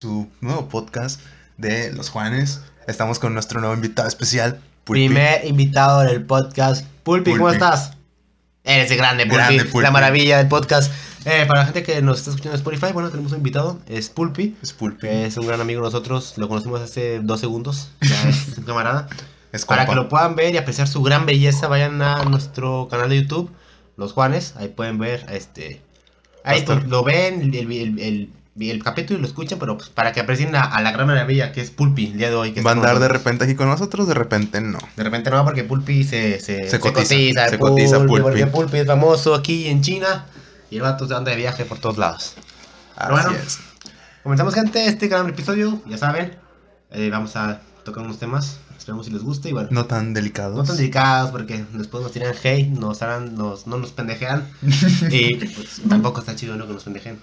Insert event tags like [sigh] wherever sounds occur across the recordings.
su nuevo podcast de Los Juanes. Estamos con nuestro nuevo invitado especial, Pulpi. Primer invitado del podcast. Pulpi, ¿cómo estás? Eres el grande, Pulpi. Grande, Pulpi. La maravilla del podcast. Eh, para la gente que nos está escuchando en Spotify, bueno, tenemos un invitado. Es Pulpi. Es Pulpi. Es un gran amigo de nosotros. Lo conocimos hace dos segundos. [laughs] Ya es un camarada. Es Para compa. que lo puedan ver y apreciar su gran belleza, vayan a nuestro canal de YouTube, Los Juanes. Ahí pueden ver este. Ahí Pastor. lo ven, el, el, el, el- capítulo y lo escuchan, pero pues, para que aprecien a, a la gran maravilla que es Pulpi el día de hoy. Que Va a andar de repente aquí con nosotros, de repente no. De repente no, porque Pulpi se, se, Se cotiza, se Pulpi, cotiza Pulpi. Porque Pulpi es famoso aquí en China y el vato se anda de viaje por todos lados. Así bueno. es. Comenzamos, gente, este gran episodio, ya saben. eh, vamos a tocar unos temas, esperemos si les guste y bueno. No tan delicados. No tan delicados porque después nos tiran hate, nos harán, nos, no nos pendejean. [laughs] y pues tampoco está chido ¿no? que nos pendejen.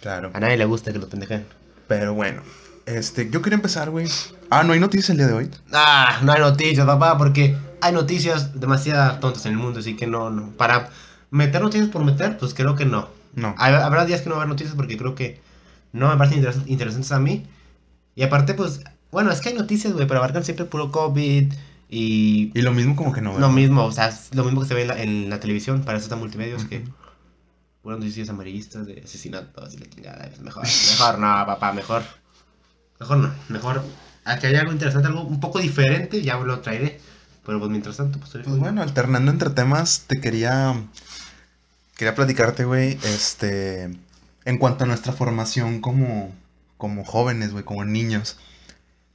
Claro. A nadie le gusta que nos pendejen. Pero bueno. Este, yo quería empezar, güey. Ah, no hay noticias el día de hoy. Ah, no hay noticias, papá, porque hay noticias demasiado tontas en el mundo, así que no, no. Para meter noticias por meter, pues creo que no. No. Habrá días que no va a haber noticias porque creo que no me parecen interes- interesantes a mí. Y aparte, pues, bueno, es que hay noticias, güey, pero abarcan siempre puro COVID y Y lo mismo como que no. lo ¿verdad? mismo, o sea, es lo mismo que se ve en la, en la televisión, para eso está multimedios, que Ujú. puras noticias amarillistas de asesinatos y la chingada. Mejor, mejor no, papá, mejor. Mejor no, mejor. A que haya algo interesante, algo un poco diferente, ya lo traeré. Pero pues mientras tanto, pues, Pues bueno, alternando entre temas, te quería. Quería platicarte, güey. Este. En cuanto a nuestra formación como. Como jóvenes, güey, como niños.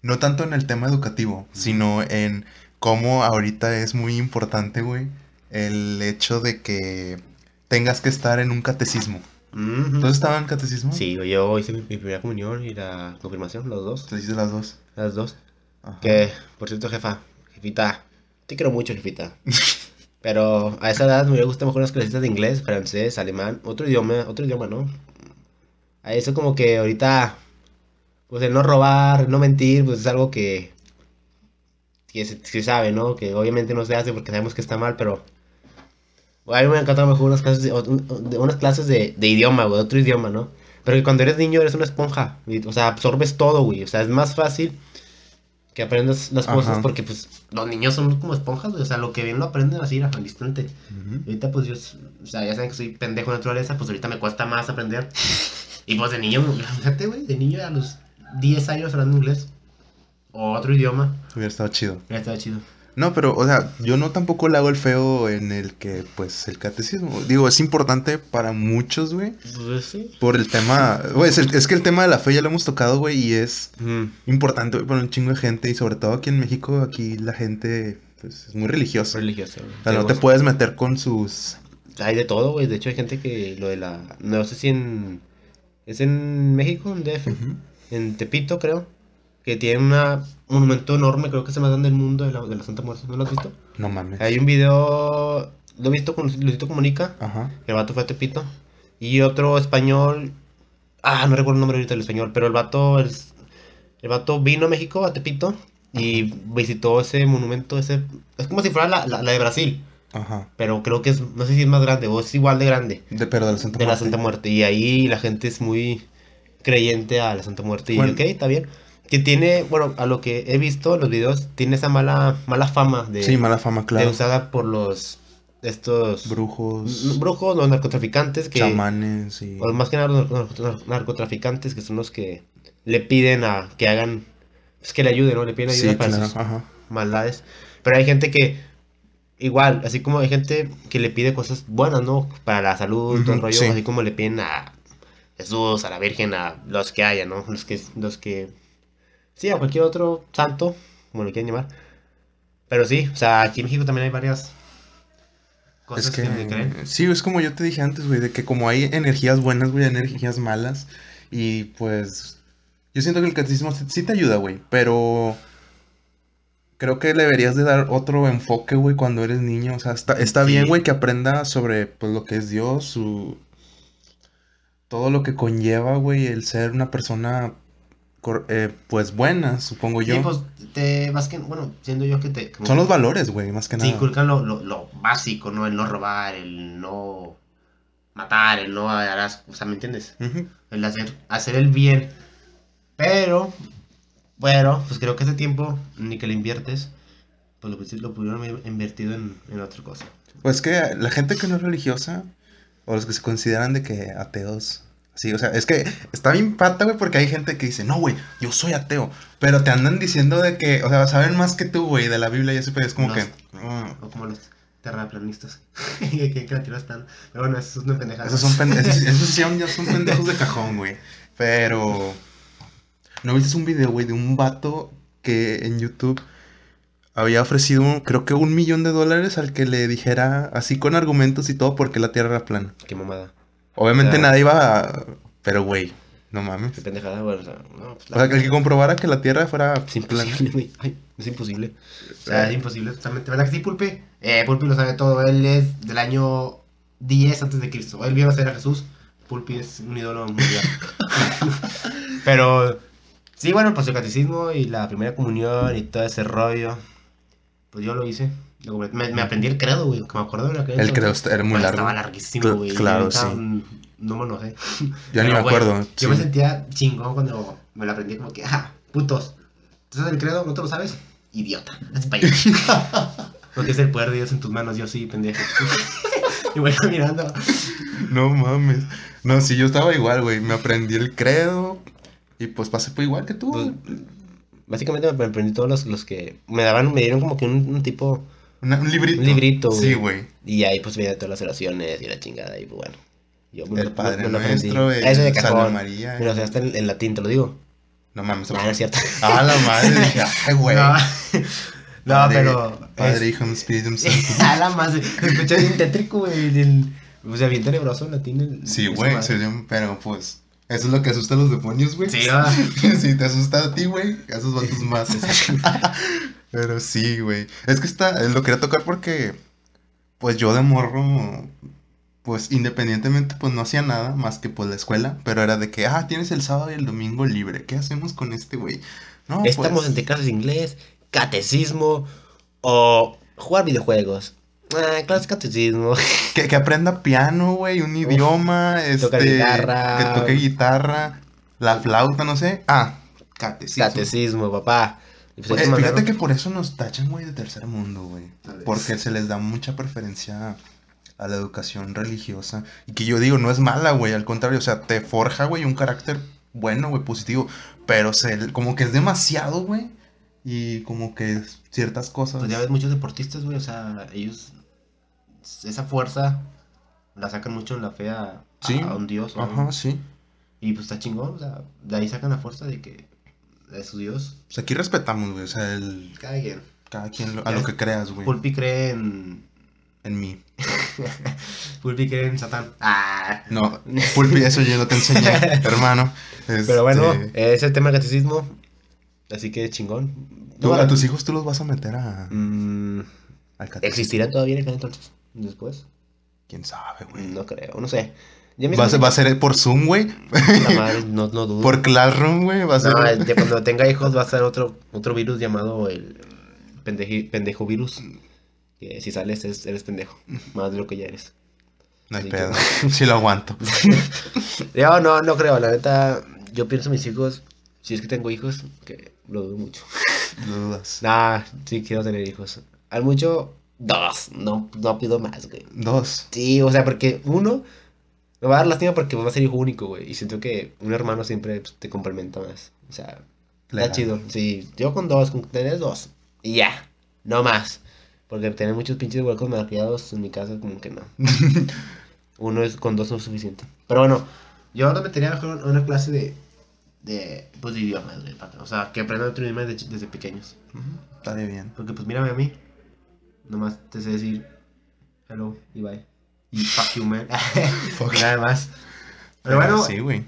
No tanto en el tema educativo, sino en cómo ahorita es muy importante, güey. El hecho de que tengas que estar en un catecismo. ¿Tú estabas en catecismo? Sí, yo hice mi, mi primera comunión y la confirmación, los dos. Te dices las dos. Las dos. Ajá. Que, por cierto, jefa, jefita, te quiero mucho, jefita. [laughs] Pero a esa edad me hubiera gustado mejor unas clases de inglés, francés, alemán, otro idioma, otro idioma, ¿no? A eso como que ahorita, pues el no robar, el no mentir, pues es algo que, que se, se sabe, ¿no? Que obviamente no se hace porque sabemos que está mal, pero... A mí me encantado mejor unas clases de, de- unas clases de, de idioma, güey, otro idioma, ¿no? Pero que cuando eres niño eres una esponja, y- o sea, absorbes todo, güey, o sea, es más fácil que aprendas las cosas Ajá. porque pues los niños son como esponjas, güey, o sea, lo que ven lo aprenden así al instante. Ujú. Y ahorita pues yo, o sea, ya saben que soy pendejo de naturaleza, pues ahorita me cuesta más aprender. [laughs] Y pues de niño, fíjate, güey, de niño a los 10 años hablando inglés o otro idioma, Hubiera estado chido. ya estaba chido. No, pero, o sea, yo no tampoco le hago el feo en el que, pues, el catecismo. Digo, es importante para muchos, güey. Pues sí. Por el tema, güey, es, el- es que el tema de la fe ya lo hemos tocado, güey, y es Mm. importante, güey, para un chingo de gente, y sobre todo aquí en México, aquí la gente, pues, es muy religiosa. Religioso. güey. O sea, no te puedes meter con sus... Hay de todo, güey. De hecho, hay gente que lo de la. No sé si en. Es en México, en DF. En Tepito, creo. Que tiene un monumento enorme, creo que es el más grande del mundo de la, de la Santa Muerte. ¿No lo has visto? No mames. Hay un video. Lo he visto con Luisito Comunica. Ajá. El vato fue a Tepito. Y otro español. Ah, no recuerdo el nombre ahorita del español. Pero el vato. El, el vato vino a México, a Tepito. Y visitó ese monumento. ese Es como si fuera la, la, la de Brasil. Ajá. Pero creo que es. No sé si es más grande o es igual de grande De, pero de la Santa de la Muerte. Santa Muerte. Y ahí la gente es muy creyente a la Santa Muerte. Y Bueno. ok, está bien. Que tiene, bueno, a lo que he visto en los videos, tiene esa mala, mala fama de, Sí, mala fama, de claro. usada por los estos Brujos, brujos, los narcotraficantes que chamanes y... o más que nada los nar- nar- narcotraficantes que son los que le piden a que hagan pues que le ayuden, ¿no? Le piden ayuda Sí, para claro, sus ajá. maldades. Pero hay gente que igual, así como hay gente que le pide cosas buenas, ¿no? Para la salud, todo el rollo, sí. así como le piden a Jesús, a la Virgen, a los que haya, ¿no? Los que, los que, sí, a cualquier otro santo, como lo quieran llamar. Pero sí, o sea, aquí en México también hay varias cosas Es que, le creen. que, sí, es como yo te dije antes, güey, de que como hay energías buenas, güey, hay energías malas, y pues yo siento que el catecismo sí- te ayuda, güey, pero creo que le deberías de dar otro enfoque, güey, cuando eres niño, o sea, está, está bien, güey, que aprenda sobre, pues, lo que es Dios, su... todo lo que conlleva, güey, el ser una persona, eh, pues, buena, supongo yo. Sí, pues te vas que, bueno, siendo yo que te... como Son los valores, güey, más que nada. inculcan lo, lo, lo básico, ¿no? El no robar, el no matar, el no harás, o sea, ¿me entiendes? El hacer, hacer el bien Pero, bueno, pues creo que ese tiempo, ni que le inviertes, pues lo, lo pudieron haber invertido en, en otra cosa. Pues que la gente que no es religiosa, o los que se consideran de que ateos, sí, o sea, es que está bien pata, güey, porque hay gente que dice, no, güey, yo soy ateo, pero te andan diciendo de que, o sea, saben más que tú, güey, de la Biblia y eso, pero es como No. que, mm, O como los terraplanistas. [laughs] que la tierra. Pero bueno, eso es una pendejada. esos son, pen- [laughs] esos, esos son- ya son pendejos de cajón, güey, pero, ¿no viste un video, güey, de un vato que en YouTube había ofrecido, creo que un millón de dólares al que le dijera, así con argumentos y todo, porque la tierra era plana? Qué mamada. Obviamente Ah. nadie iba a... Pero, güey, no mames. Qué pendejada, bueno, o sea, no, pues O sea, que el que comprobara que la Tierra fuera güey. Ay, es imposible. O sea, es imposible totalmente. ¿Verdad que sí, Pulpe? Eh, Pulpi lo sabe todo. Él es del año 10 antes de Cristo. Él vio nacer a Jesús. Pulpi es un ídolo mundial. [laughs] Pero, sí, bueno, pues el catecismo y la primera comunión y todo ese rollo. Pues yo lo hice. Lo. Me, me aprendí el credo, güey. Que me acuerdo de la que El credo era muy largo. Estaba larguísimo, güey. claro, sí. No me enojé. Yo ni me güey, acuerdo. Yo sí. me sentía chingón cuando me lo aprendí, como que, ajá, putos. ¿Tú sabes el credo? ¿No te lo sabes? Idiota. Hazte pa' allá. [laughs] no tienes el poder de Dios en tus manos, yo sí, pendejo. [laughs] y voy mirando. No mames. No, sí, yo estaba igual, güey. Me aprendí el credo. Y pues pasé por igual que tú. Pues, básicamente me aprendí todos los, los que me daban, me dieron como que un, un tipo. Una- un librito. Un librito, Sí, güey. güey. Y ahí pues veía todas las oraciones y la chingada. Y pues bueno. Yo me El lo- Padre me lo. Nuestro, el Ese de cajón. María. Mira, o sea, hasta en, en latín, te lo digo. No mames. No, no es cierto. [laughs] Ah, la madre. [laughs] Dije, ay, güey. No, [laughs] no, Padre- pero. Padre, Hijo, Espíritu Santo. A la más, se escucha bien tétrico, güey. O sea, bien tenebroso en latín. el- Sí, güey. madre. Pero pues. Eso es lo que asusta a los demonios, güey. Sí, va. si te asusta a ti, güey, a esos vatos más. Pero sí, güey. Es que está, eh, lo quería tocar porque, pues yo de morro, pues independientemente, pues no hacía nada más que pues la escuela, pero era de que, ah, tienes el sábado y el domingo libre, ¿qué hacemos con este güey? No, Estamos pues, entre clases de inglés, catecismo o jugar videojuegos. Ah, clases de catecismo. que, que aprenda piano, güey, un idioma, Tocar este, guitarra. que toque guitarra, la flauta, no sé. Ah, catecismo. Catecismo, papá. Pues, fíjate que por eso nos tachan, güey, de tercer mundo, güey. Porque se les da mucha preferencia a la educación religiosa. Y que yo digo, no es mala, güey. Al contrario, o sea, te forja, güey, un carácter bueno, güey, positivo. Pero se, como que es demasiado, güey. Y como que ciertas cosas. Pues ya ves muchos deportistas, güey. O sea, ellos. Esa fuerza la sacan mucho en la fe a, a- Sí. a un dios. un- Ajá, sí. Y pues está chingón. O sea, de ahí sacan la fuerza de que. De su dios. O sea, aquí respetamos, güey. O sea, el, Cada quien. cada quien lo- a lo que creas, güey. Pulpi cree en. En mí. [laughs] Pulpi cree en Satán. Ah. No, Pulpi, eso yo no te enseñé, [laughs] hermano. Pero bueno, Este, es el tema del catecismo. Así que chingón. tú- No, a tus hijos tú los vas a meter a, mm, al catecismo. ¿Existirá todavía en aquel entonces? Después. ¿Quién sabe, güey? No creo, no sé. Ya me Va a, ser, va por Zoom, güey. No, no dudo. Por Classroom, güey. Va a ser. No, cuando tenga hijos va a ser otro, otro virus llamado el pendeji- pendejo virus. Que si sales es- eres pendejo. Más de lo que ya eres. no hay pedo. Sí lo aguanto. [laughs] Yo no, no creo. La neta, yo pienso en mis hijos. Si es que tengo hijos, que lo dudo mucho. Lo dudas. [laughs] Nah, sí quiero tener hijos. Al mucho, dos. No, no pido más, güey. Dos. Sí, o sea, porque uno me va a dar lástima porque va a ser hijo único, güey. Y siento que un hermano siempre pues, te complementa más. O sea, Legal. está chido. Sí, yo con dos, con tener dos. Y ya, no más. Porque tener muchos pinches huecos malcriados en mi casa, como que no. [laughs] Uno es con dos no es suficiente. Pero bueno, yo lo metería mejor una clase de, de, pues, de idiomas, güey, O sea, que aprendan otro idioma desde, desde pequeños. Ujú, Estaría bien. Porque pues mírame a mí. Nomás te sé decir hello y bye. Y fuck you, man. [laughs] Nada más. Pero bueno, Sí, güey.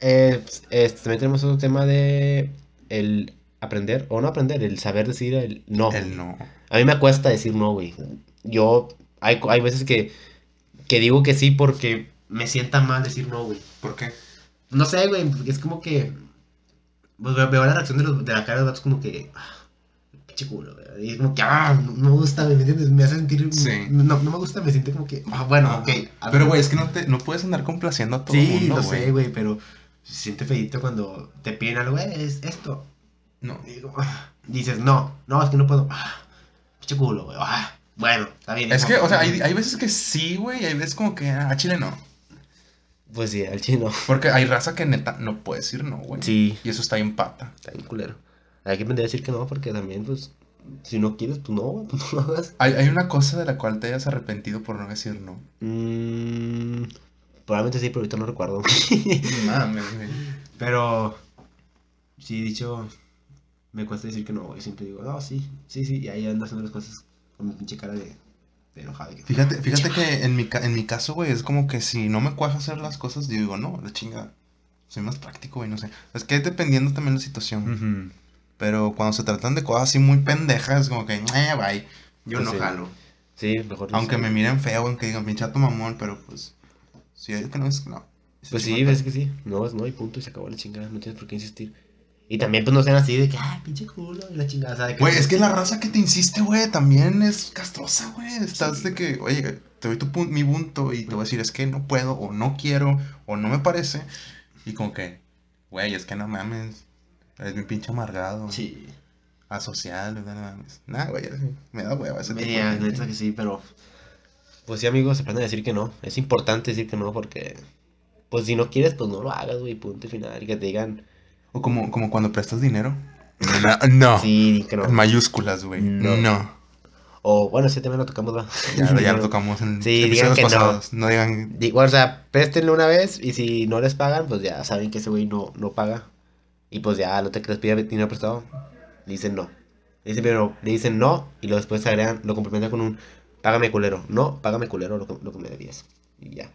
eh, pues, este, también tenemos otro tema de el aprender, o no aprender, el saber decir el no. El no. A mí me cuesta decir no, güey. Yo, hay, hay veces que, que digo que sí porque me sienta mal decir no, güey. ¿Por qué? No sé, güey, es como que. Pues veo, veo la reacción de, los, de la cara de los vatos como que. ah, pinche culo, güey. Y es como que, ah, no me gusta, ¿me entiendes? Me hace sentir. Sí. No, no me gusta, me siento como que, ah, bueno, Ajá. ok. a Pero, güey, es que no, te, no puedes andar complaciendo a todo el Sí, mundo, lo güey. sé, güey, pero. se siente feito cuando te piden algo, "Eh, es esto. No. Y digo, ah, dices, no, no, es que no puedo. Ah, pinche culo, güey. Ah, bueno, está bien. Es que, o sea, hay, hay veces que sí, güey, y hay veces como que ah, a Chile no. Pues sí, al chino. Porque hay raza que neta no puede decir no, güey. Sí, Y eso está en pata. está bien culero. Hay que aprender a decir que no, porque también, pues, si no quieres, pues no, [laughs] pues no lo hagas. Hay, hay una cosa de la cual te hayas arrepentido por no decir no. Mm, probablemente sí, pero ahorita no recuerdo. [laughs] Mames, pero, sí, dicho, me cuesta decir que no, güey. Siempre digo, no, sí, sí, sí. Y ahí ando haciendo las cosas con mi pinche cara de, de enojado. que- Fíjate, fíjate que en mi, ca- en mi caso, güey, es como que si no me cuaja hacer las cosas, yo digo, no, la chinga. Soy más práctico, güey, no sé. Es que dependiendo también la situación. Ujú. Pero cuando se tratan de cosas así muy pendejas, como que, eh, bye. Yo Pues no sí. jalo. Sí, mejor. Aunque me miren feo, aunque digan pinchato mamón, pero pues. Si hay que no es, no. Pues Sí, ves que sí. No, es no, y punto, y se acabó la chingada. No tienes por qué insistir. Y también, pues no sean así de que, ay, pinche culo, y la chingada, ¿sabes? Güey, es que la raza que te insiste, güey, también es castrosa, güey. Estás Sí. de que, oye, te doy tu pun- mi punto y te voy a decir, es que no puedo, o no quiero, o no me parece. Y como que, güey, es que no mames. Eres bien pinche amargado. Sí. Asocial, no mames. Nah, güey, así, me da hueva ese tipo de Mira, neta que sí, pero. Pues sí, amigos, aprenden a decir que no. Es importante decir que no porque. Pues si no quieres, pues no lo hagas, güey, punto y final. Que te digan, O como, como cuando prestas dinero. No, no. sí, que no. En mayúsculas, güey. No. No. O bueno, ese tema lo tocamos, va. Ya, ya lo [laughs] tocamos en Sí, digan que no. pasados. No. digan. Di- Bueno, o sea, préstenle una vez y si no les pagan, pues ya saben que ese güey no, no paga. Y pues ya lo te que les pide dinero prestado, le dicen no. Le dicen primero, le dicen no y luego después agregan, lo complementan con un págame culero. No, págame culero lo que, lo que me debías. Y ya.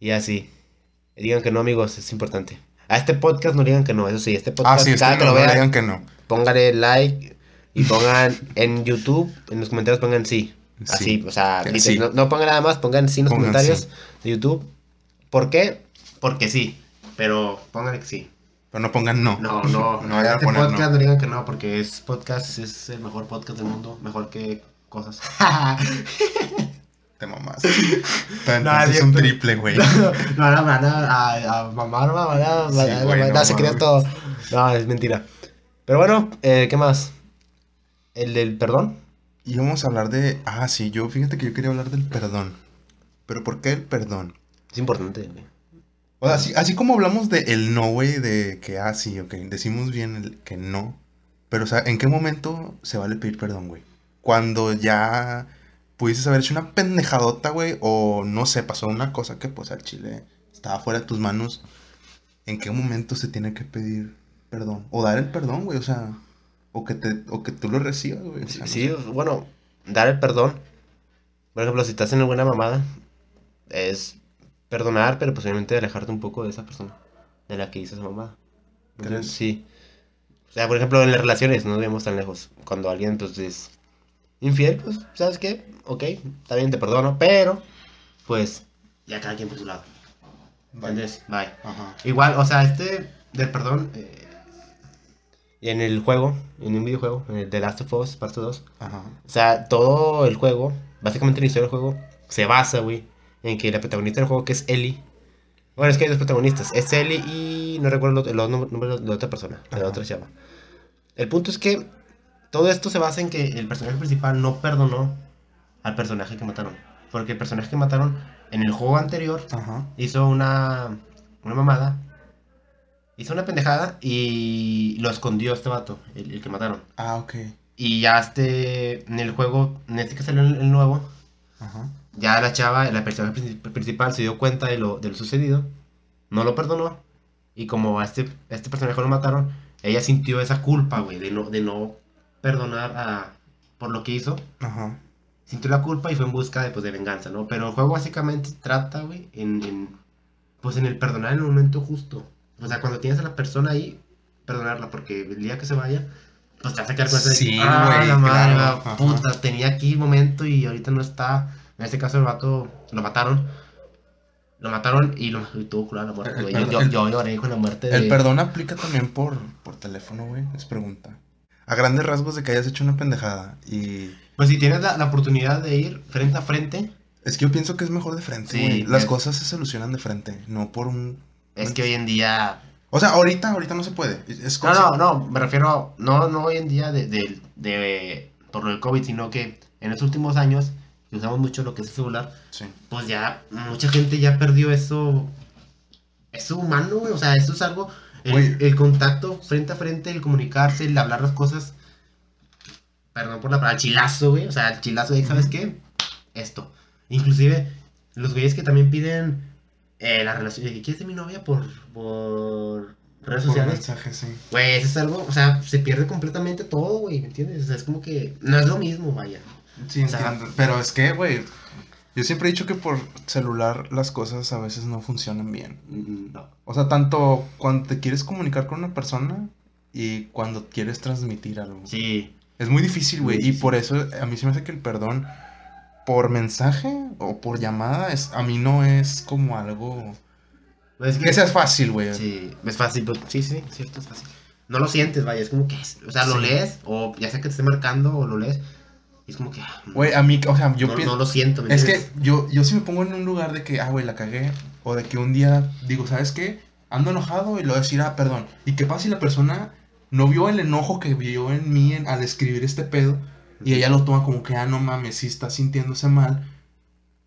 Y así. Digan que no, amigos, es importante. A este podcast no digan que no, eso sí, este Ah, podcast, sí, cada que que no, lo vean, digan que no. póngale like y pongan en YouTube, en los comentarios pongan sí. Sí. Así, o sea, Que literal, sí. no, no pongan nada más, pongan sí en los Pongan comentarios de YouTube. ¿Por qué? Porque sí, pero pónganle que sí. Pero no pongan no. No, no, [laughs] No este poner podcast no. no. digan que no, porque es podcast, es el mejor podcast del mundo, mejor que cosas. Te mamás. [laughs] No, es un triple, güey. [laughs] no, no, no, van a, mamar, mamar, a, Sí, a- a- güey, a- no se crea mames. todo. No, es mentira. Pero bueno, eh, ¿qué más? ¿El del perdón? Y vamos a hablar de. Ah, sí, yo fíjate que yo quería hablar del perdón. Pero ¿por qué el perdón? Es importante, güey. O sea, así, así como hablamos de el no, güey, de que, ah, sí, ok, decimos bien el que no. Pero, o sea, ¿en qué momento se vale pedir perdón, güey? Cuando ya pudieses haber hecho una pendejadota, güey, o no sé, pasó una cosa que, pues, al chile estaba fuera de tus manos. ¿En qué momento se tiene que pedir perdón? O dar el perdón, güey, o sea, o que, te, o que tú lo recibas, güey. o sea, no Sí, sé. bueno, dar el perdón. Por ejemplo, si estás en una buena mamada, es perdonar, pero posiblemente alejarte un poco de esa persona, de la que hizo esa mamada. Sí. O sea, por ejemplo, en las relaciones, no debemos tan lejos. Cuando alguien, pues, es infiel, pues, ¿sabes qué? Ok, está bien, te perdono, pero, pues, ya cada quien por su lado. ¿Entiendes? Bye. Ajá. Igual, o sea, este del perdón, eh, en el juego, en un videojuego, en el The Last of Us, parte 2, Ajá. o sea, todo el juego, básicamente la historia del juego, se basa, güey, en que la protagonista del juego, que es Ellie. Bueno, es que hay dos protagonistas. Es Ellie y no recuerdo el otro nombre de la otra persona, de la otra chava. El punto es que todo esto se basa en que el personaje principal no perdonó al personaje que mataron. Porque el personaje que mataron en el juego anterior Ajá. hizo una, una mamada. Hizo una pendejada y lo escondió este vato, el, el que mataron. Ah, ok. Y ya este, en el juego, en este que salió el, el nuevo, Ajá. Ya la chava, la persona princip- principal, se dio cuenta de lo, de lo sucedido, no lo perdonó, y como a este, a este personaje lo mataron, ella sintió esa culpa, güey, de no, de no perdonar a, por lo que hizo. Ajá. Sintió la culpa y fue en busca de, pues, de venganza, ¿no? Pero el juego básicamente trata, güey, en, en, pues en el perdonar en el momento justo. O sea, cuando tienes a la persona ahí, perdonarla, porque el día que se vaya, pues te vas a quedar con de Sí, que, ah, la madre, claro, puta, tenía aquí momento y ahorita no está. En este caso el vato lo mataron. Lo mataron y lo y tuvo culada la muerte, El güey. Yo, el- lloré con la muerte de... El perdón aplica también por, por teléfono, güey. Es pregunta. A grandes rasgos de que hayas hecho una pendejada. Y Pues si tienes la, la oportunidad de ir frente a frente, es que yo pienso que es mejor de frente, Sí, güey. Las es- cosas se solucionan de frente, no por un Es que hoy en día... O sea, ahorita, ahorita no se puede. Es no, no, no, me refiero, no, no hoy en día de, de, de, por lo del COVID, sino que en los últimos años, que usamos mucho lo que es el celular, sí. pues ya mucha gente ya perdió eso, eso humano, güey, o sea, eso es algo, el, el, contacto frente a frente, el comunicarse, el hablar las cosas, perdón por la palabra, el chilazo, güey, o sea, el chilazo de, ¿sabes qué? Esto. Inclusive, los güeyes que también piden eh, la relación, de que quieres ser mi novia por, por redes Por sociales. mensaje, sí. Güey, eso es algo, o sea, se pierde completamente todo, güey, ¿me entiendes? O sea, es como que no es lo mismo, vaya. Sí, O sea, entiendo. Pero es que, güey, yo siempre he dicho que por celular las cosas a veces no funcionan bien. No. O sea, tanto cuando te quieres comunicar con una persona y cuando quieres transmitir algo. Sí. Es muy difícil, güey. Y por eso a mí se me hace que el perdón por mensaje o por llamada es, a mí no es como algo Pues es que sea fácil, güey. Sí, es fácil, pero- sí, sí, cierto, es fácil. No lo sientes, vaya, es como que, es- o sea, lo Sí. lees, o ya sea que te esté marcando, o lo lees, y es como que, ah, Güey, a mí, o sea, yo no, pienso... no lo siento, ¿me Es que yo, yo sí me pongo en un lugar de que, ah, güey, la cagué. O de que un día digo, ¿sabes qué? Ando enojado y lo voy a decir, ah, perdón. ¿Y qué pasa si la persona no vio el enojo que vio en mí en- al escribir este pedo? Y ella lo toma como que, ah, no mames, si está sintiéndose mal,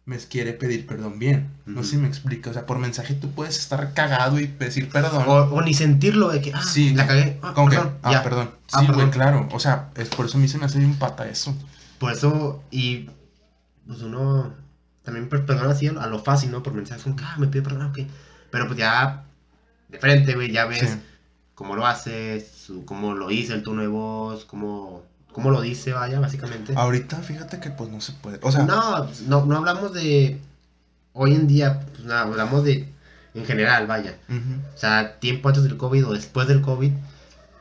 me quiere pedir perdón bien. No sé si me explica. O sea, por mensaje tú puedes estar cagado y decir perdón. O, o ni sentirlo de que, ah, Sí, la cagué, ah, como perdón, que, ah, ya. perdón. Ah, Sí, güey, perdón. claro. O sea, es por eso a mí se me hace bien pata eso. Por eso, y pues uno también per- perdona así a lo, fácil, ¿no? Por mensajes, como que, ah, me pide perdón, ok. Pero pues ya, de frente, güey, ya ves Sí. cómo lo haces, su- cómo lo dice el tono de voz, cómo, cómo lo dice, vaya, básicamente. Ahorita, fíjate que pues no se puede. O sea, no, pues, no, no hablamos de hoy en día, pues nada, hablamos de en general, vaya. O sea, tiempo antes del COVID o después del COVID,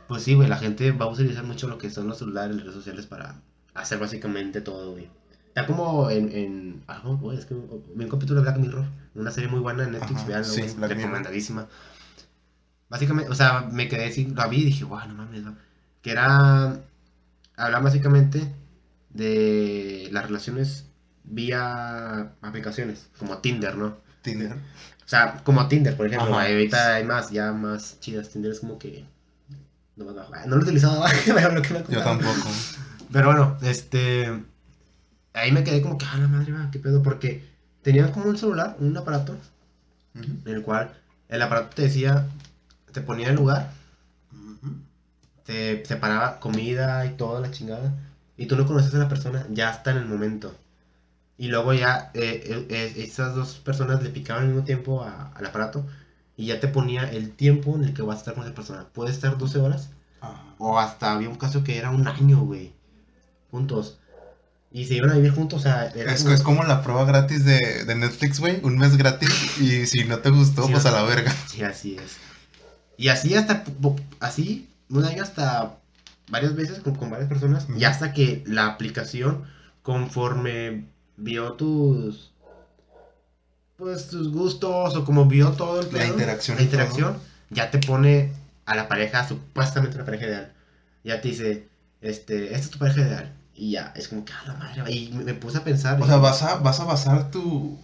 pues sí, güey, la gente va a utilizar mucho lo que son los celulares, las redes sociales para hacer básicamente todo, güey. Está como en, en ah, no, güey, es que vi un capítulo de Black Mirror, una serie muy buena en Netflix, veanlo, sí, Mirror. recomendadísima. Básicamente, o sea, me quedé así, la vi y dije, guau, no mames, ¿no? que era, habla básicamente de las relaciones vía aplicaciones, como Tinder, ¿no? Tinder. O sea, como Tinder, por ejemplo. Ajá. Ahorita hay más, ya más chidas. Tinder es como que. No. Ah, lo he utilizado, [laughs] pero lo que me Yo tampoco. Pero bueno, este. Ahí me quedé como que, ah, la madre, va, qué pedo. Porque tenía como un celular, un aparato, Ujú. en el cual el aparato te decía, te ponía el lugar, te separaba comida y toda la chingada. Y tú no conoces a la persona, ya está en el momento. Y luego ya eh, eh, eh, esas dos personas le picaban al mismo tiempo a- al aparato y ya te ponía el tiempo en el que vas a estar con esa persona. Puede estar 12 horas Ajá. o hasta había un caso que era un año, güey. Juntos. Y se iban a vivir juntos, o sea, Es, como- es como la prueba gratis de, de Netflix, güey. Un mes gratis. Y si no te gustó, Sí, pues no. a la verga. Sí, así es. Y así hasta, así, un año hasta varias veces con, con varias personas. Y hasta que la aplicación, conforme vio tus, pues tus gustos o como vio todo el La pedo, interacción la interacción, ya te pone a la pareja, supuestamente una pareja ideal. Ya te dice, este, esta es tu pareja ideal. Y ya, es como que, a la madre, y me, me puse a pensar. O sea, vas a, vas a basar tu.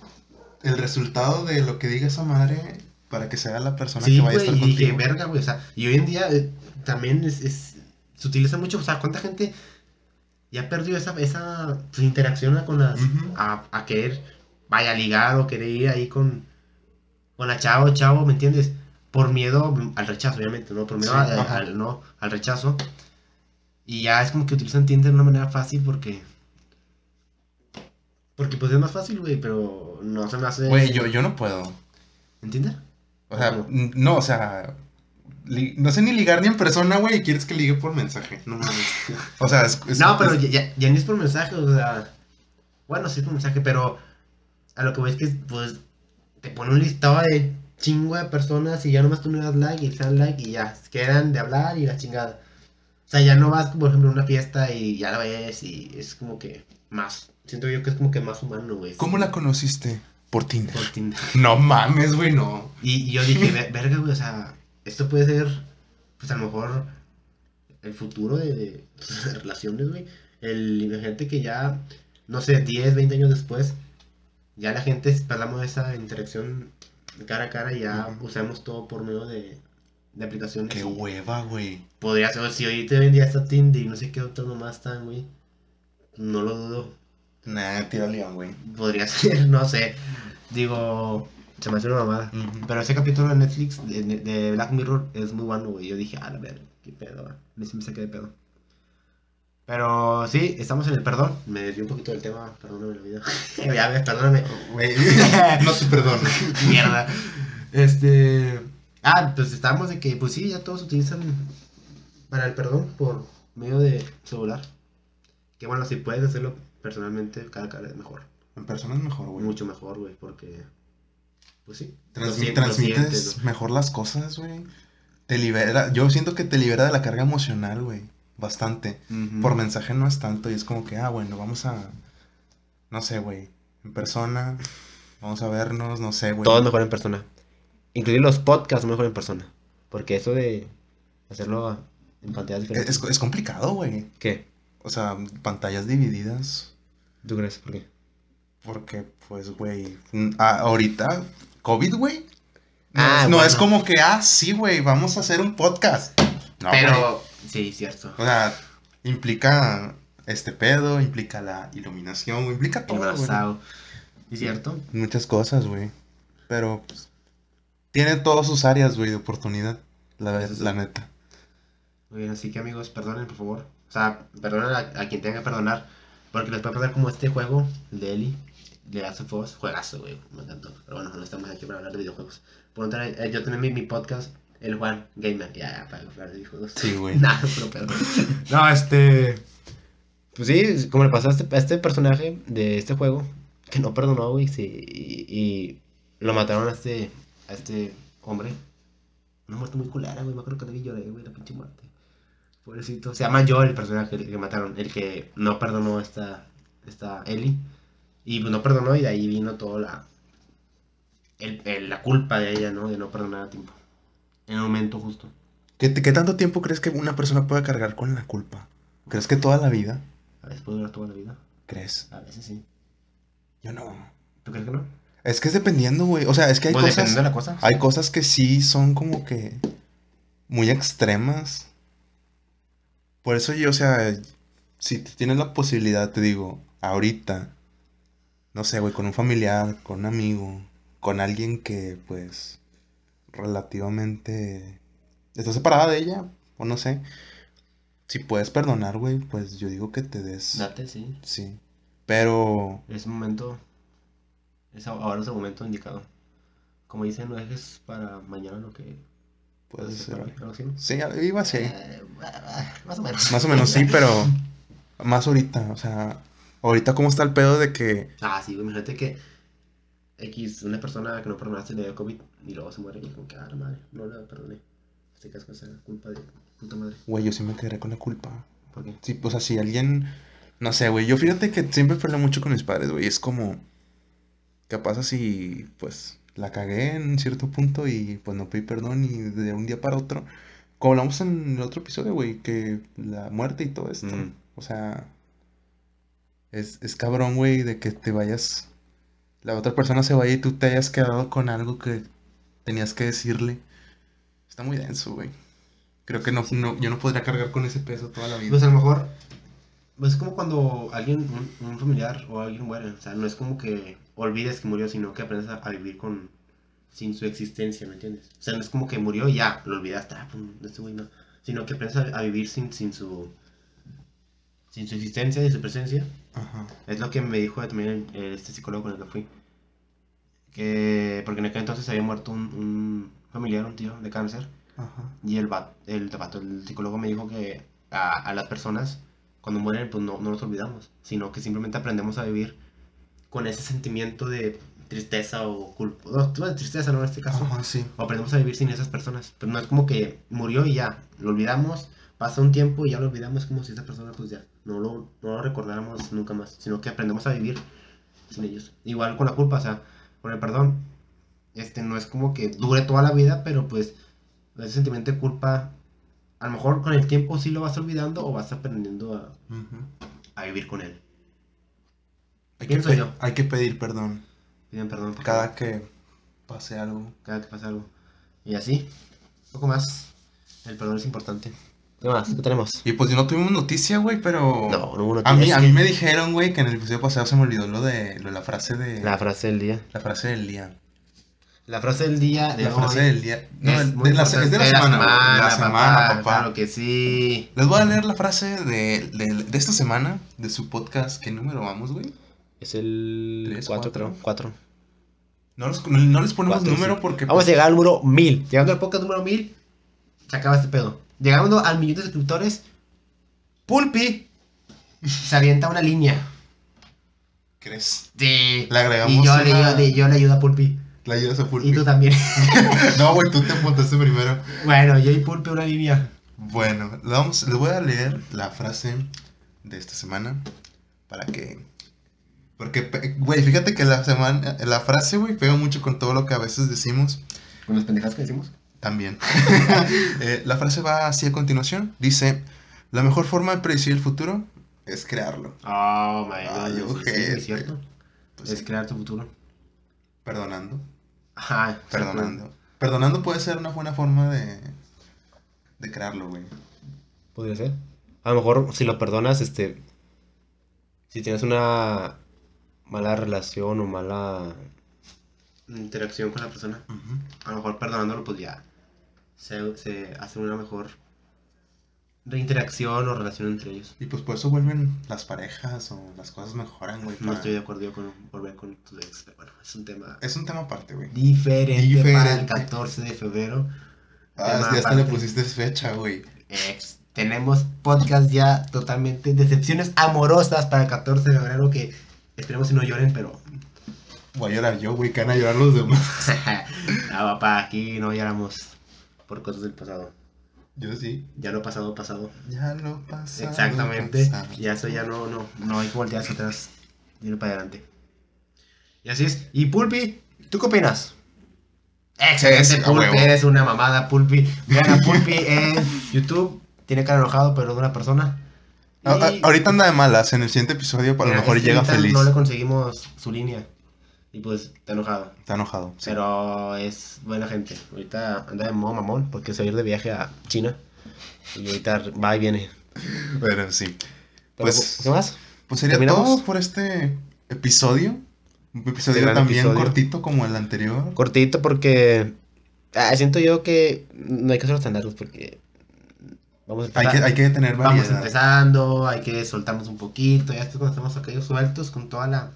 El resultado de lo que diga esa madre para que sea la persona Sí, que vaya a estar y dije, contigo. verga, güey, o sea, y hoy en día eh, también es, es- se utiliza mucho, o sea, ¿cuánta gente ya perdió esa, esa pues, interacción con las, a, a querer, vaya, a ligar o querer ir ahí con, con la chavo, chavo, ¿me entiendes? Por miedo al rechazo, obviamente, ¿no? Por miedo Sí, al, no, al rechazo. Y ya es como que utilizan Tinder de una manera fácil porque... Porque pues es más fácil, güey, pero no se me hace... Güey, yo, yo no puedo. ¿En Tinder? O sea, no, o sea. li- no sé ni ligar ni en persona, güey, y quieres que ligue por mensaje. No mames. [laughs] O sea, es. es- No, pero es- ya, ya, ni es por mensaje, o sea. Bueno, sí es por mensaje, pero a lo que voy es que, pues, te pone un listado de chingo de personas y ya nomás tú no das like y le dan like y ya quedan de hablar y la chingada. O sea, ya no vas, por ejemplo, a una fiesta y ya la ves y es como que más. Siento yo que es como que más humano, güey. ¿Cómo la conociste? Por Tinder. Por Tinder. [laughs] No mames, güey, no. Y, y yo dije, [laughs] "Ver- verga, güey, o sea, esto puede ser, pues a lo mejor, el futuro de, de, pues, de relaciones, güey. El, imagínate que ya, no sé, 10, 20 años después, ya la gente, perdamos esa interacción cara a cara y ya usamos todo por medio de, de aplicaciones. Qué hueva, güey. Podría ser, si hoy en día está Tinder y no sé qué otros nomás están, güey. No lo dudo. Nah, tira león, güey. Podría [laughs] ser, no sé. Digo, se me hace una mamada. Pero ese capítulo de Netflix de, de Black Mirror es muy bueno, güey. Yo dije, ah, la verga, qué pedo, güey. Me sí me saqué de pedo. Pero sí, estamos en el perdón. Me desvié un poquito del tema, perdóname la vida. [laughs] ya ves, perdóname. [laughs] No te perdono. Mierda. Este. Ah, pues estábamos de que, pues sí, ya todos utilizan para el perdón por medio de celular. Que bueno, si puedes hacerlo personalmente, cada cara es mejor. En persona es mejor, güey. Mucho mejor, güey, porque. Pues sí. Transmi- transmites sientes, ¿no? mejor las cosas, güey. Te libera. Yo siento que te libera de la carga emocional, güey. Bastante. Por mensaje no es tanto y es como que, ah, bueno, vamos a. No sé, güey. En persona. Vamos a vernos, no sé, güey. Todo es mejor en persona. Inclusive los podcasts mejor en persona. Porque eso de hacerlo en pantallas Es, diferentes. es- es complicado, güey. ¿Qué? O sea, pantallas divididas. ¿Tú crees? ¿Por qué? Porque, pues, güey. ahorita, COVID, güey. No, Ah, es, no bueno. es como que, ah, sí, güey, vamos a hacer un podcast. No, güey. Pero. Sí, cierto. O sea, implica este pedo, implica la iluminación, güey, implica todo, güey. ¿Es cierto? Muchas cosas, güey. Pero, pues, tiene todas sus áreas, güey, de oportunidad. La, Eso sí. la neta. Muy bien, así que amigos, perdonen, por favor. O sea, perdonen a, a quien tenga que perdonar. Porque les puede pasar como este juego, el de Eli, de Last of Us. Juegazo, güey, me encantó. Pero bueno, no estamos aquí para hablar de videojuegos. Por otra, eh, yo también mi, mi podcast, el Juan Gamer, ya, ya, para hablar de videojuegos. Sí, güey. Nada, pero pedo. No, este. Pues sí, como le pasó a este, a este personaje de este juego, que no perdonó, güey, sí, y, y lo mataron a este, a este hombre. Una muerte muy culera, güey, me acuerdo que le vi lloré, güey, la pinche muerte. Pobrecito. Se llama Joel el personaje el que mataron, el que no perdonó a esta, esta Ellie. Y pues no perdonó y de ahí vino toda la, el- el- la culpa de ella, ¿no? De no perdonar a tiempo. En el momento justo. ¿Qué, ¿Qué tanto tiempo crees que una persona puede cargar con la culpa? ¿Crees que toda la vida? A veces puede durar toda la vida. ¿Crees? A veces sí. Yo no. ¿Tú crees que no? Es que es dependiendo, güey. O sea, es que hay Pues cosas. de la cosa. Hay cosas que sí son como que muy extremas. Por eso yo, o sea, si tienes la posibilidad, te digo, ahorita, no sé, güey, con un familiar, con un amigo, con alguien que, pues, relativamente está separada de ella, o no sé, si puedes perdonar, güey, pues yo digo que te des, Date, sí. sí, pero, Es un momento. Es, ahora es el momento indicado. Como dicen, no dejes para mañana lo que puede puedes ser, sí, iba así, Eh, más o menos. más o menos sí, pero más ahorita, o sea, ahorita cómo está el pedo de que, Ah, sí, güey, imagínate que X, una persona que no perdonaste le dio COVID y luego se muere y como que, ah, la madre, no la perdoné. Se casca esa culpa de puta madre. güey, yo sí me quedaré con la culpa. ¿Por qué? Sí, o sea, si alguien, no sé, güey, yo fíjate que siempre peleo mucho con mis padres, güey, es como, ¿qué pasa si, pues, la cagué en cierto punto y, pues, no pedí perdón y de un día para otro, como hablamos en el otro episodio, güey, que la muerte y todo esto, Ujú. o sea, es, es cabrón, güey, de que te vayas, la otra persona se vaya y tú te hayas quedado con algo que tenías que decirle, está muy denso, güey. Creo que no, no, yo no podría cargar con ese peso toda la vida. Pues a lo mejor, pues es como cuando alguien, un, un familiar o alguien muere. O sea, no es como que olvides que murió, sino que aprendes a, a vivir con sin su existencia, ¿me entiendes? O sea, no es como que murió y ya, lo olvidaste, ah, este güey no. Sino que aprendes a, a vivir sin, sin su sin su existencia y su presencia. Ajá. Es lo que me dijo también el- este psicólogo con el que fui. Que, porque en aquel entonces había muerto un, un familiar, un tío de cáncer. Ajá. Y el vato, el, el psicólogo me dijo que a, a las personas, cuando mueren, pues no, no nos olvidamos, sino que simplemente aprendemos a vivir con ese sentimiento de tristeza o culpa. No, de tristeza, no en este caso. Ajá, sí. O aprendemos a vivir sin esas personas. Pero no es como que murió y ya, lo olvidamos, pasa un tiempo y ya lo olvidamos como si esa persona pues ya no lo, no lo recordáramos nunca más, sino que aprendemos a vivir sin ellos. Igual con la culpa, o sea, con el perdón, este no es como que dure toda la vida, pero pues ese sentimiento de culpa, a lo mejor con el tiempo sí lo vas olvidando o vas aprendiendo a vivir con él. Hay, que Pienso pe- yo. hay que pedir perdón Piden perdón por cada que pase algo. cada que pasa algo. Y así, un poco más. El perdón es importante. ¿Qué más? ¿Qué tenemos? Y pues no tuvimos noticia, güey, pero... No, no hubo A mí, a mí me dijeron, güey, que en el episodio pasado se me olvidó lo de, lo de la frase de... La frase del día. la frase del día. La frase del día de La frase hoy del día. No, es de la, es de la semana, güey, de la semana, papá. Claro que sí. Les voy a leer la frase de, de, de esta semana, de su podcast. ¿Qué número vamos, güey? Es el Tres, 4, cuatro. creo. 4. No, no- les ponemos Cuatro, número sí. porque... Vamos a pues, llegar al número 1000. Llegando al podcast número 1000, se acaba este pedo. Llegando al millón de suscriptores, Pulpi se avienta una línea. ¿Crees? Sí. Le agregamos y yo, le, una- yo, le- yo le ayudo a Pulpi. La ayudas a Pulpi. Y tú también. [laughs] No, güey, tú te apuntaste primero. bueno, yo y Pulpi una línea. Bueno, le vamos, les voy a leer la frase de esta semana para que... Porque, güey, fíjate que la semana, la frase, güey, pega mucho con todo lo que a veces decimos. Con las pendejas que decimos. También. [laughs] Eh, la frase va así a continuación. Dice, la mejor forma de predecir el futuro es crearlo. Oh, my Ay, god. sí, sí, ojete. es cierto. Pues es sí, crear tu futuro. perdonando. Ajá. Perdonando. Perdonando puede ser una buena forma de, de crearlo, güey. Podría ser. A lo mejor si lo perdonas, este. Si tienes una mala relación o mala interacción con la persona, a lo mejor perdonándolo, pues ya se, se hace una mejor reinteracción o relación entre ellos. Y pues por eso vuelven las parejas o las cosas mejoran, güey. No estoy de acuerdo con volver con tu ex. pero Bueno, es un tema Es un tema aparte, güey. diferente, para el Diferente. 14 de febrero. Ah, ya hasta le pusiste fecha, güey. Ex. Tenemos podcast ya totalmente decepciones amorosas para el 14 de febrero que esperemos si no lloren, pero Voy a llorar yo, güey, que van a llorar los demás. [laughs] no, papá, aquí no lloramos por cosas del pasado. Yo sí. Ya lo pasado, pasado. Ya lo pasado. Exactamente. pasado. Ya eso ya no, no, no hay que voltear hacia atrás. Ir para adelante. Y así es. Y Pulpi, ¿tú qué opinas? Excelente, Pulpi, eres una mamada, Pulpi. Vean a Pulpi en YouTube. Tiene cara enojado, pero de una persona. A- a- Y- ahorita anda de malas. En el siguiente episodio, a lo mejor llega feliz. No le conseguimos su línea. Y pues está enojado. Está enojado. Sí. Pero es buena gente. Ahorita anda de modo mamón porque se va a ir de viaje a China. Y ahorita va y viene. Pero sí. Pero, Pues- ¿Qué más? Pues sería ¿Terminamos? todo por este episodio. Un episodio gran también episodio. cortito como el anterior. Cortito porque. ah, siento yo que no hay que tan largos porque. Vamos a Hay que, hay que tener Vamos variedad. empezando, hay que soltarnos un poquito. Ya cuando estemos aquellos sueltos con toda la,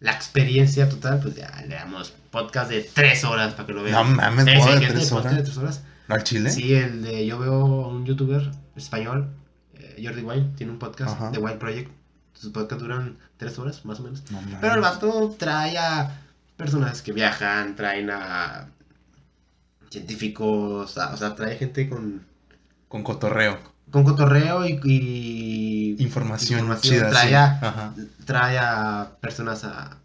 la experiencia total, pues ya le damos podcast de tres horas para que lo vean. No mames, de tres horas. de tres horas. ¿Al chile? Sí, el de yo veo un youtuber español, eh, Jordi Wild, tiene un podcast Ajá. de Wild Project. Sus podcasts duran tres horas, más o menos. No. Pero el vato trae a personas que viajan, traen a científicos, a- o sea, trae gente con, Con cotorreo. con cotorreo y, y Información, Información, chida. trae sí. a- trae a personas a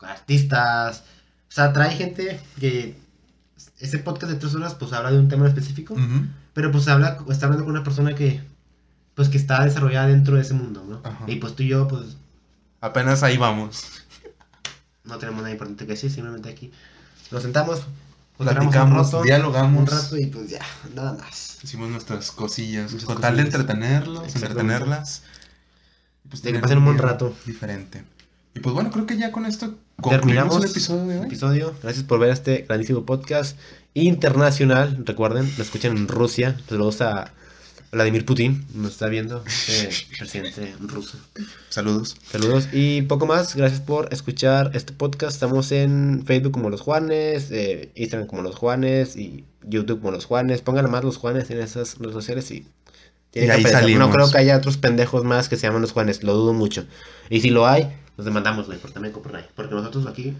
artistas, o sea, trae gente que ese podcast de tres horas pues habla de un tema específico. Pero pues habla, está hablando con una persona que, pues que está desarrollada dentro de ese mundo, ¿no? Ajá. Y pues tú y yo, pues Apenas ahí vamos. no tenemos nada importante que decir, simplemente aquí nos sentamos, Platicamos, un rato, dialogamos. un rato y pues ya, nada más. Hicimos nuestras cosillas. Con tal de entretenerlos, entretenerlas. Pues De que pasen un buen rato. Diferente. Y pues bueno, creo que ya con esto concluimos Terminamos el episodio de hoy. Episodio, gracias por ver este grandísimo podcast internacional. Recuerden, lo escuchan en Rusia. Saludos a Vladimir Putin, nos está viendo, este [laughs] presidente ruso. Saludos. Saludos y poco más. Gracias por escuchar este podcast. Estamos en Facebook como Los Juanes, eh, Instagram como Los Juanes y YouTube como Los Juanes. Pónganle más Los Juanes en esas redes sociales y... tienen Y que ahí salimos. No creo que haya otros pendejos más que se llaman Los Juanes. Lo dudo mucho. Y si lo hay, nos demandamos, güey, por también copyright. Porque nosotros aquí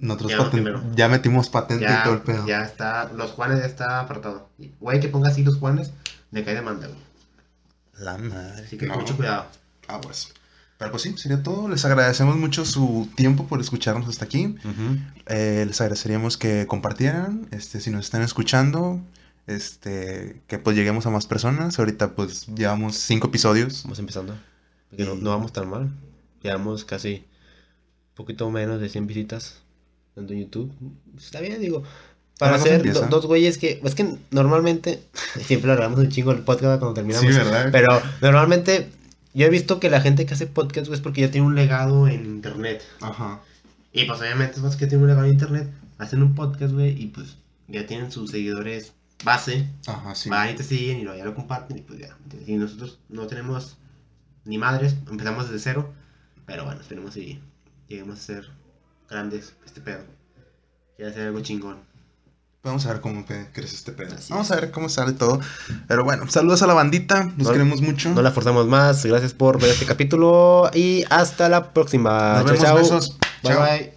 Nosotros Ya, ya metimos patente ya, y todo el pedo. ya está... Los Juanes ya está apartado. Güey, que ponga así Los Juanes, cae demanda, güey. La madre. Así que No. mucho cuidado. Ah, pues. Pero pues sí, sería todo. Les agradecemos mucho su tiempo por escucharnos hasta aquí. Eh, les agradeceríamos que compartieran, este, si nos están escuchando, este, que pues lleguemos a más personas. Ahorita pues llevamos cinco episodios. Vamos empezando. Porque no, Y- no vamos tan mal. Llevamos casi un poquito menos de 100 visitas. en YouTube. Está bien, digo. Para hacer do- dos güeyes que. Es que normalmente. [laughs] Siempre lo hablamos un chingo el podcast cuando terminamos. Sí, ¿verdad? Pero normalmente. Yo he visto que la gente que hace podcast, güey, es porque ya tiene un legado en internet. Ajá. Y pues obviamente los que tienen un legado en internet hacen un podcast, güey, y pues ya tienen sus seguidores base. Ajá, sí. Van y te siguen y luego ya lo comparten y pues ya. Y nosotros no tenemos ni madres, empezamos desde cero. Pero bueno, esperemos y lleguemos a ser grandes este pedo. Y hacer algo chingón. Vamos a ver cómo crece este pedo. Así Vamos es. a ver cómo sale todo. Pero bueno, saludos a la bandita. Los No- queremos mucho. No la forzamos más. Gracias por ver este capítulo y hasta la próxima. Nos Chao, vemos, chao. besos. Bye Chao. bye.